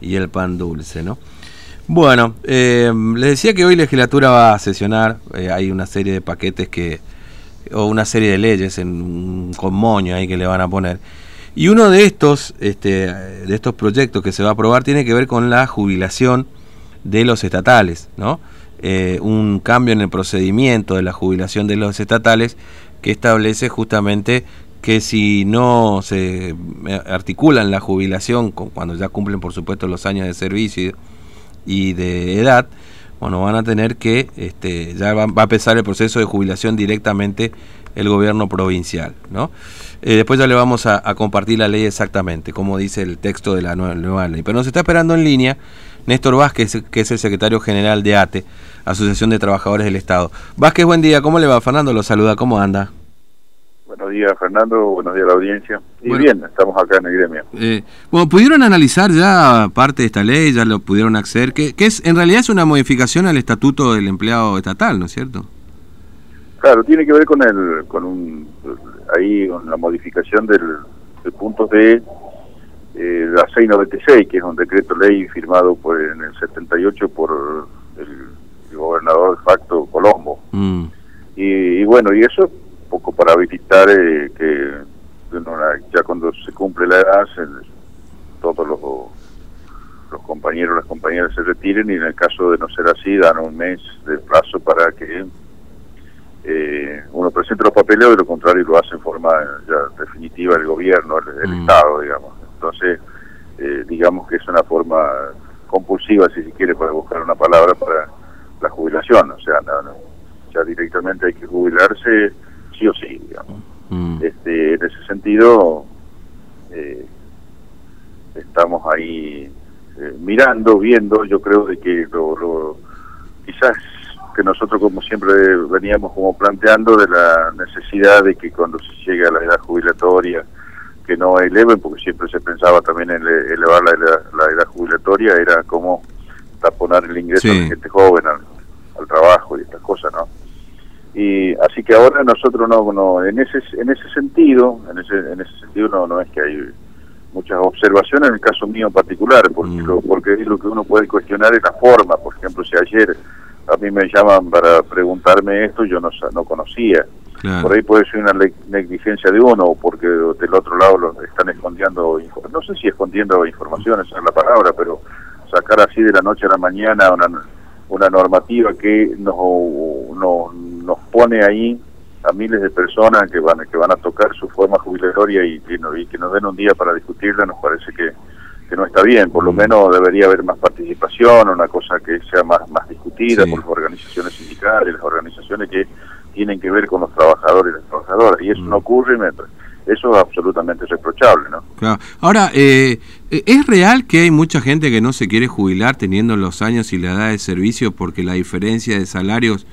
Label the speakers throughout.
Speaker 1: y el pan dulce, ¿no? Bueno, eh, les decía que hoy la legislatura va a sesionar, eh, hay una serie de paquetes que, o una serie de leyes en, con moño ahí que le van a poner. Y uno de estos, este, de estos proyectos que se va a aprobar tiene que ver con la jubilación de los estatales, ¿no? Eh, un cambio en el procedimiento de la jubilación de los estatales que establece justamente que si no se articulan la jubilación cuando ya cumplen por supuesto los años de servicio y de edad, bueno, van a tener que, este, ya va, a empezar el proceso de jubilación directamente el gobierno provincial, ¿no? Eh, después ya le vamos a, compartir la ley exactamente, como dice el texto de la nueva, nueva, ley. Pero nos está esperando en línea Néstor Vázquez, que es el secretario general de ATE, Asociación de Trabajadores del Estado. Vázquez, buen día, ¿cómo le va? Fernando lo saluda, ¿cómo anda?
Speaker 2: Buenos días, Fernando, buenos días a la audiencia. Y bien, estamos acá en el gremio.
Speaker 1: Eh, bueno, ¿pudieron analizar ya parte de esta ley? ¿Ya lo pudieron acceder? Que, que es en realidad es una modificación al estatuto del empleado estatal, ¿no es cierto?
Speaker 2: Claro, tiene que ver con el con un ahí con la modificación del, del punto de eh, la 696, que es un decreto ley firmado por en el 78 por el, gobernador de facto Colombo. Mm. Y, bueno, y eso poco para habilitar eh, que ya cuando se cumple la edad, todos los, los compañeros las compañeras se retiren y en el caso de no ser así, dan un mes de plazo para que eh, uno presente los papeles, de lo contrario lo hace en forma ya definitiva el gobierno, el, mm. Estado, digamos. Entonces, eh, digamos que es una forma compulsiva, si se quiere, para buscar una palabra para la jubilación. O sea, no, ya directamente hay que jubilarse sí o sí, digamos. Mm. Este, en ese sentido, eh, estamos ahí eh, mirando, viendo, yo creo de que lo, quizás que nosotros como siempre veníamos como planteando de la necesidad de que cuando se llegue a la edad jubilatoria que no eleven, porque siempre se pensaba también en elevar la, edad jubilatoria, era como taponar el ingreso de gente joven al, trabajo y estas cosas, ¿no? Y así que ahora nosotros no, no en ese en ese sentido, en ese en ese sentido no no es que hay muchas observaciones en el caso mío en particular, porque mm. lo, porque lo que uno puede cuestionar es la forma, por ejemplo, si ayer a mí me llaman para preguntarme esto, yo no no conocía. Por ahí puede ser una negligencia de uno o porque del otro lado lo están escondiendo, no sé si escondiendo información, esa es la palabra, pero sacar así de la noche a la mañana una, una normativa que nos, nos pone ahí a miles de personas que van que van a tocar su forma jubilatoria y, y, que nos den un día para discutirla nos parece que, que no está bien por lo mm. menos debería haber más participación una cosa que sea más más discutida por las organizaciones sindicales las organizaciones que tienen que ver con los trabajadores y las trabajadoras, y eso no mm. ocurre, eso es absolutamente reprochable, ¿no?
Speaker 1: Claro. Ahora, eh, ¿es real que hay mucha gente que no se quiere jubilar teniendo los años y la edad de servicio porque la diferencia de salarios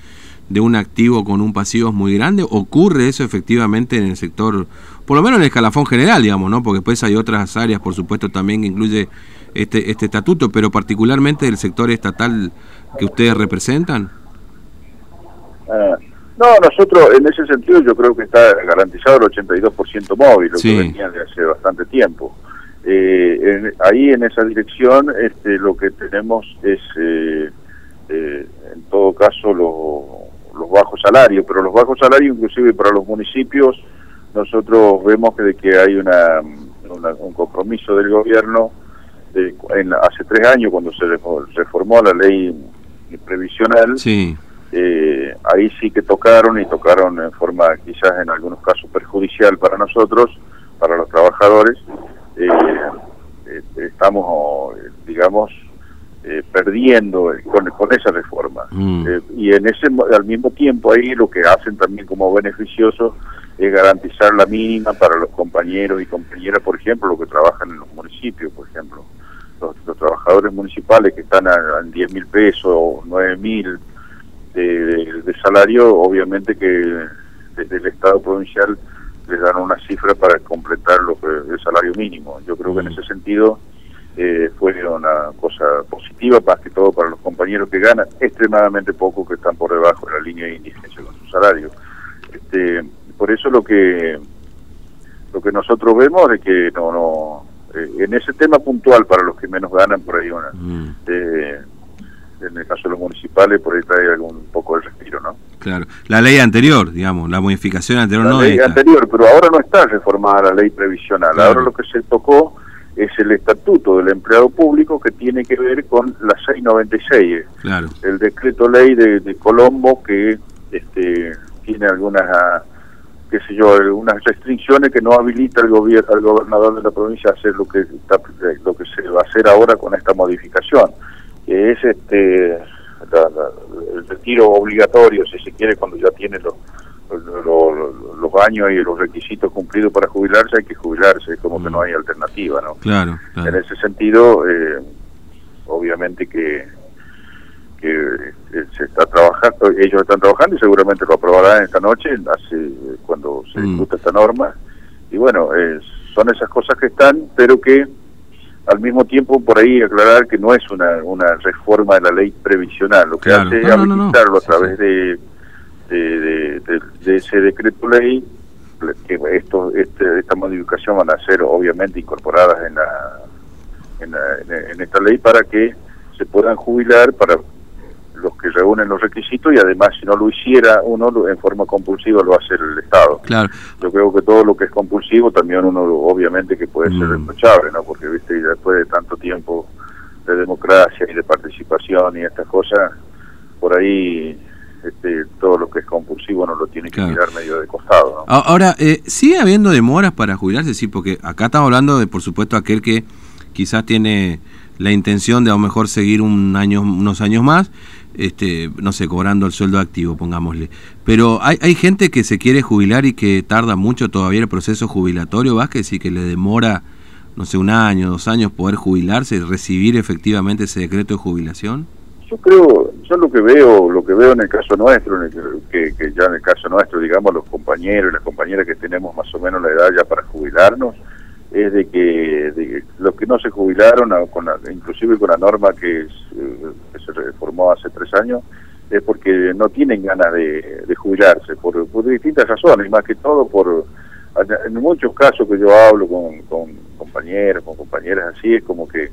Speaker 1: de un activo con un pasivo es muy grande? ¿Ocurre eso efectivamente en el sector, por lo menos en el escalafón general, digamos, ¿no? Porque después hay otras áreas, por supuesto, también que incluye este, este estatuto, pero particularmente del sector estatal que ustedes representan?
Speaker 2: Ah, no, nosotros en ese sentido yo creo que está garantizado el 82% móvil, lo que venía de hace bastante tiempo. Eh, ahí en esa dirección este, lo que tenemos es, eh, en todo caso, los bajos salarios, pero los bajos salarios inclusive para los municipios, nosotros vemos que, de que hay una, un compromiso del gobierno en, hace tres años cuando se reformó la ley previsional.
Speaker 1: Sí
Speaker 2: eh, ahí sí que tocaron y tocaron en forma quizás en algunos casos perjudicial para nosotros, para los trabajadores. Eh, eh, estamos, digamos, perdiendo con, con, esa reforma. Mm. y en ese al mismo tiempo ahí lo que hacen también como beneficioso es garantizar la mínima para los compañeros y compañeras, por ejemplo, los que trabajan en los municipios, por ejemplo. Los, trabajadores municipales que están a, 10 mil pesos o 9 mil de, salario, obviamente que desde el Estado provincial les dan una cifra para completar lo que, el salario mínimo. Yo creo que en mm. ese sentido eh, fue una cosa positiva, más que todo para los compañeros que ganan extremadamente poco, que están por debajo de la línea de indigencia con su salario. Este, por eso lo que lo que nosotros vemos es que no no eh, en ese tema puntual para los que menos ganan, por ahí una, mm. eh, en el caso de los municipales, por ahí trae algún poco de respiro, ¿no?
Speaker 1: Claro, la ley anterior, digamos, la modificación anterior
Speaker 2: la
Speaker 1: no
Speaker 2: ley anterior, pero ahora no está reformada la ley previsional, ahora lo que se tocó es el estatuto del empleado público que tiene que ver con la 696,
Speaker 1: claro.
Speaker 2: el decreto ley de, Colombo que este, tiene algunas qué sé yo, unas restricciones que no habilita el gobierno al gobernador de la provincia a hacer lo que está, lo que se va a hacer ahora con esta modificación, que es este el retiro obligatorio, si se quiere, cuando ya tiene los los años y los requisitos cumplidos para jubilarse, hay que jubilarse, como que no hay alternativa, ¿no?
Speaker 1: Claro.
Speaker 2: En ese sentido, eh, obviamente que, que eh, se está trabajando, ellos están trabajando y seguramente lo aprobarán esta noche, hace, cuando se mm. discute esta norma. Y bueno, son esas cosas que están, pero que al mismo tiempo por ahí aclarar que no es una, una reforma de la ley previsional, lo que hace es habilitarlo a través de de, de, ese decreto ley que esto este, esta modificación van a ser obviamente incorporadas en la, en, en, esta ley para que se puedan jubilar para los que reúnen los requisitos y además si no lo hiciera uno en forma compulsiva lo hace el Estado.
Speaker 1: Claro.
Speaker 2: Yo creo que todo lo que es compulsivo también uno obviamente que puede ser mm. reprochable, ¿no? Porque viste después de tanto tiempo de democracia y de participación y estas cosas por ahí este, todo lo que es compulsivo no lo tiene que mirar medio de costado.
Speaker 1: Ahora, eh, ¿sigue habiendo demoras para jubilarse? Sí, porque acá estamos hablando de, por supuesto, aquel que quizás tiene la intención de a lo mejor seguir un año, unos años más, este, no sé, cobrando el sueldo activo, pongámosle. Pero hay, hay gente que se quiere jubilar y que tarda mucho todavía el proceso jubilatorio, Vázquez, y que le demora, no sé, un año, dos años poder jubilarse, recibir efectivamente ese decreto de jubilación.
Speaker 2: Yo creo, yo lo que veo, lo que veo en el caso nuestro, que, que, ya en el caso nuestro, digamos, los compañeros y las compañeras que tenemos más o menos la edad ya para jubilarnos, es de que, los que no se jubilaron, con inclusive con la norma que, eh, se reformó hace tres años, es porque no tienen ganas de, jubilarse, por, por, distintas razones, más que todo por, en muchos casos que yo hablo con compañeros, con compañeras así, es como que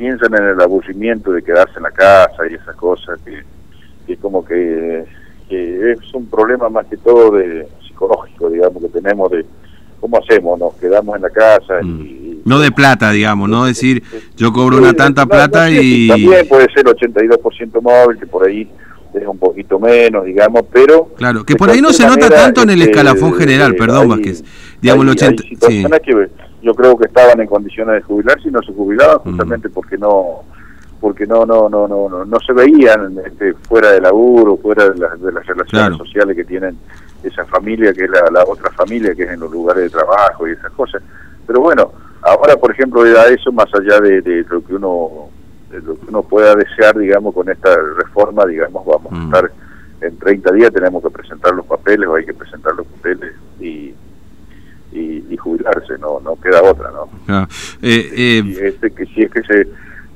Speaker 2: piensan en el aburrimiento de quedarse en la casa y esas cosas, que, que como que, es un problema más que todo de psicológico, digamos, que tenemos de cómo hacemos, nos quedamos en la casa y...
Speaker 1: Mm. No de plata, digamos, no decir yo cobro una tanta plata y...
Speaker 2: También puede ser 82% móvil, que por ahí es un poquito menos, digamos, pero...
Speaker 1: Claro, que por ahí no se nota tanto en el este, escalafón general, perdón, Vázquez. Digamos, el 80... sí
Speaker 2: yo creo que estaban en condiciones de jubilarse y no se jubilaban justamente porque no porque no no no no no, se veían este, fuera de laburo fuera de, de las relaciones sociales que tienen esa familia que es la, otra familia que es en los lugares de trabajo y esas cosas. Pero bueno ahora por ejemplo a eso más allá de, lo que uno lo que uno pueda desear digamos con esta reforma digamos vamos a estar en 30 días tenemos que presentar los papeles o hay que presentar los papeles y y, jubilarse, no no queda otra, ¿no?
Speaker 1: Ah, eh, eh,
Speaker 2: y este, que si es que se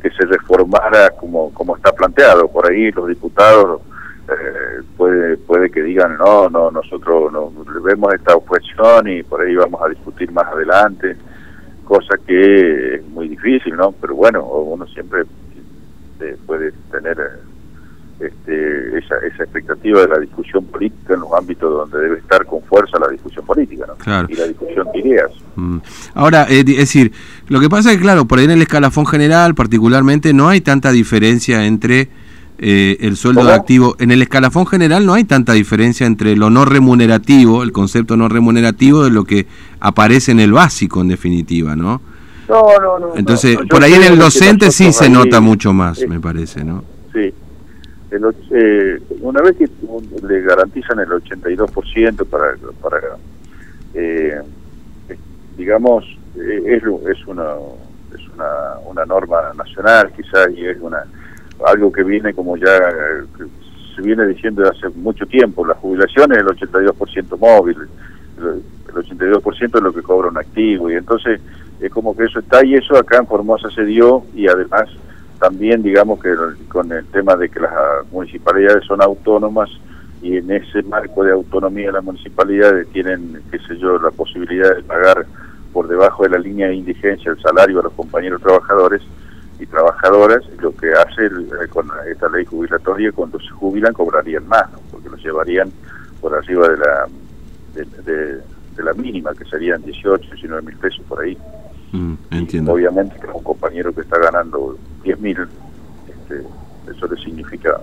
Speaker 2: que se reformara como como está planteado por ahí los diputados eh, puede puede que digan no no nosotros no vemos esta oposición y por ahí vamos a discutir más adelante cosa que es muy difícil no pero bueno uno siempre puede tener este, esa, esa expectativa de la discusión política en los ámbitos donde debe estar con fuerza la discusión política ¿no? y la discusión de ideas.
Speaker 1: Mm. Ahora, eh, es decir, lo que pasa es que, claro, por ahí en el escalafón general, particularmente, no hay tanta diferencia entre eh, el sueldo de activo. En el escalafón general no hay tanta diferencia entre lo no remunerativo, el concepto no remunerativo, de lo que aparece en el básico, en definitiva, ¿no?
Speaker 2: No, no, no.
Speaker 1: Entonces, por ahí en el docente sí se nota mucho más, me parece, ¿no?
Speaker 2: Sí, eh, una vez que le garantizan el 82% para, para eh, digamos, eh, es, es, una, es una, una norma nacional quizás y es una algo que viene como ya se viene diciendo desde hace mucho tiempo, la jubilación es el 82% móvil, el 82% es lo que cobra un activo y entonces es como que eso está y eso acá en Formosa se dio y además también digamos que con el tema de que las municipalidades son autónomas y en ese marco de autonomía las municipalidades tienen, qué sé yo, la posibilidad de pagar por debajo de la línea de indigencia el salario a los compañeros trabajadores y trabajadoras, lo que hace eh, con esta ley jubilatoria, cuando se jubilan cobrarían más, porque los llevarían por arriba de la de, la mínima, que serían 18, 19 mil pesos por ahí.
Speaker 1: Mm, entiendo.
Speaker 2: obviamente que un compañero que está ganando 10 mil, este, eso le significa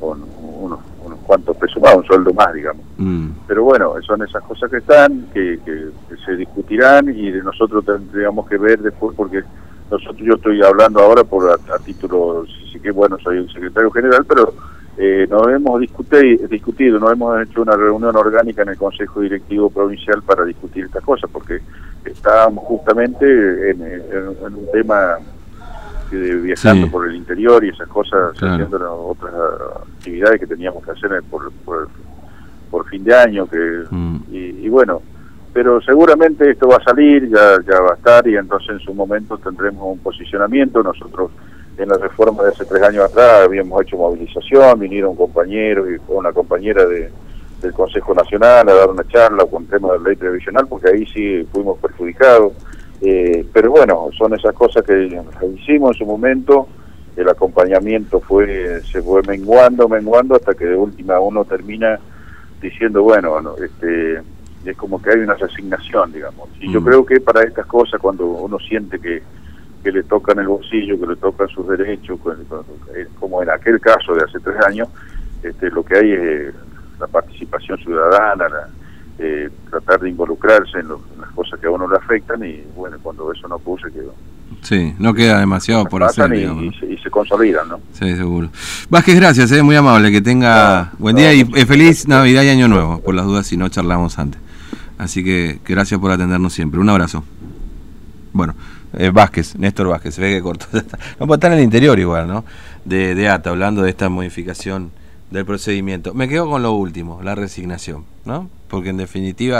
Speaker 2: unos, unos cuantos pesos más, un sueldo más, digamos.
Speaker 1: Mm.
Speaker 2: Pero bueno, son esas cosas que están, que, que, se discutirán y de nosotros tendríamos que ver después, porque nosotros yo estoy hablando ahora por a, título, sí que bueno, soy el secretario general, pero eh, nos hemos discutido, discutido, nos hemos hecho una reunión orgánica en el Consejo Directivo Provincial para discutir estas cosas, porque estábamos justamente en, un tema de viajando por el interior y esas cosas, haciendo otras actividades que teníamos que hacer por, por, fin de año, que mm. y, bueno, pero seguramente esto va a salir, ya, ya va a estar y entonces en su momento tendremos un posicionamiento, nosotros en la reforma de hace tres años atrás habíamos hecho movilización, vinieron compañeros y una compañera de, del Consejo Nacional a dar una charla con tema de la ley previsional, porque ahí sí fuimos perjudicados. Eh, pero bueno, son esas cosas que hicimos en su momento, el acompañamiento fue se fue menguando, menguando, hasta que de última uno termina diciendo, bueno, este es como que hay una resignación, digamos. Y yo mm. creo que para estas cosas, cuando uno siente que que le tocan el bolsillo, que le tocan sus derechos, eh, como en aquel caso de hace tres años, este, lo que hay es la participación ciudadana, eh, tratar de involucrarse en, las cosas que a uno le afectan y bueno, cuando eso no puse quedó.
Speaker 1: Sí, no queda demasiado por hacer.
Speaker 2: Y, se, consolidan, ¿no?
Speaker 1: Sí, seguro. Vázquez, gracias, es muy amable, que tenga buen día y feliz Navidad y Año Nuevo, por las dudas si no charlamos antes. Así que, que gracias por atendernos siempre. Un abrazo. Bueno. Eh, Vázquez, Néstor Vázquez, se ve que cortó. No puede estar en el interior igual, ¿no? De, de ATA, hablando de esta modificación del procedimiento. Me quedo con lo último, la resignación, ¿no? Porque en definitiva...